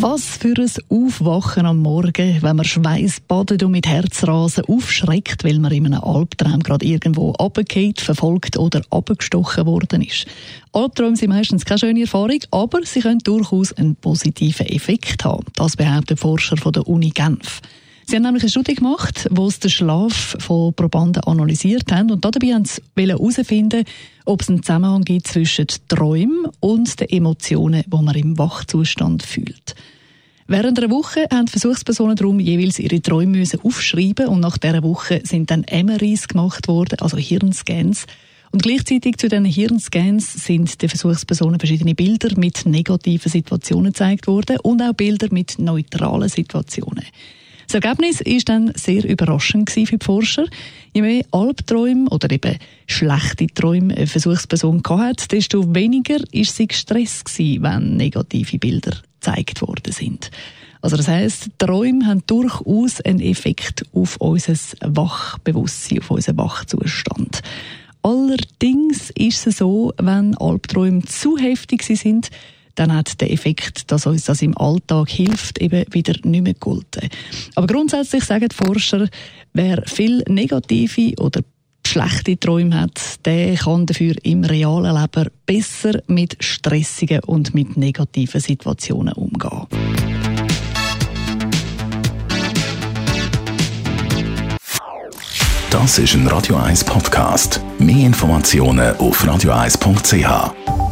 was für ein Aufwachen am Morgen, wenn man Schweiß badet und mit Herzrasen aufschreckt, weil man in einem Albtraum gerade irgendwo abgeht, verfolgt oder abgestochen worden ist. Albträume sind meistens keine schöne Erfahrung, aber sie können durchaus einen positiven Effekt haben. Das behaupten Forscher von der Uni Genf. Sie haben nämlich eine Studie gemacht, wo sie den Schlaf von Probanden analysiert haben und dabei haben sie herausfinden, ob es einen Zusammenhang gibt zwischen Träumen und den Emotionen, die man im Wachzustand fühlt. Während einer Woche haben Versuchspersonen darum jeweils ihre Träume aufschreiben und nach dieser Woche sind dann MRIs gemacht worden, also Hirnscans. Und gleichzeitig zu diesen Hirnscans sind den Versuchspersonen verschiedene Bilder mit negativen Situationen gezeigt worden und auch Bilder mit neutralen Situationen. Das Ergebnis war dann sehr überraschend für die Forscher. Je mehr Albträume oder eben schlechte Träume eine Versuchsperson hatte, desto weniger war sie gestresst wenn negative Bilder gezeigt worden sind. Also das heißt, Träume haben durchaus einen Effekt auf unser Wachbewusstsein, auf unseren Wachzustand. Allerdings ist es so, wenn Albträume zu heftig sind, dann hat der Effekt, dass uns das im Alltag hilft, eben wieder nicht mehr gelten. Aber grundsätzlich sagen die Forscher, wer viel negative oder schlechte Träume hat, der kann dafür im realen Leben besser mit stressigen und mit negativen Situationen umgehen. Das ist ein Radio 1 Podcast. Mehr Informationen auf radio1.ch.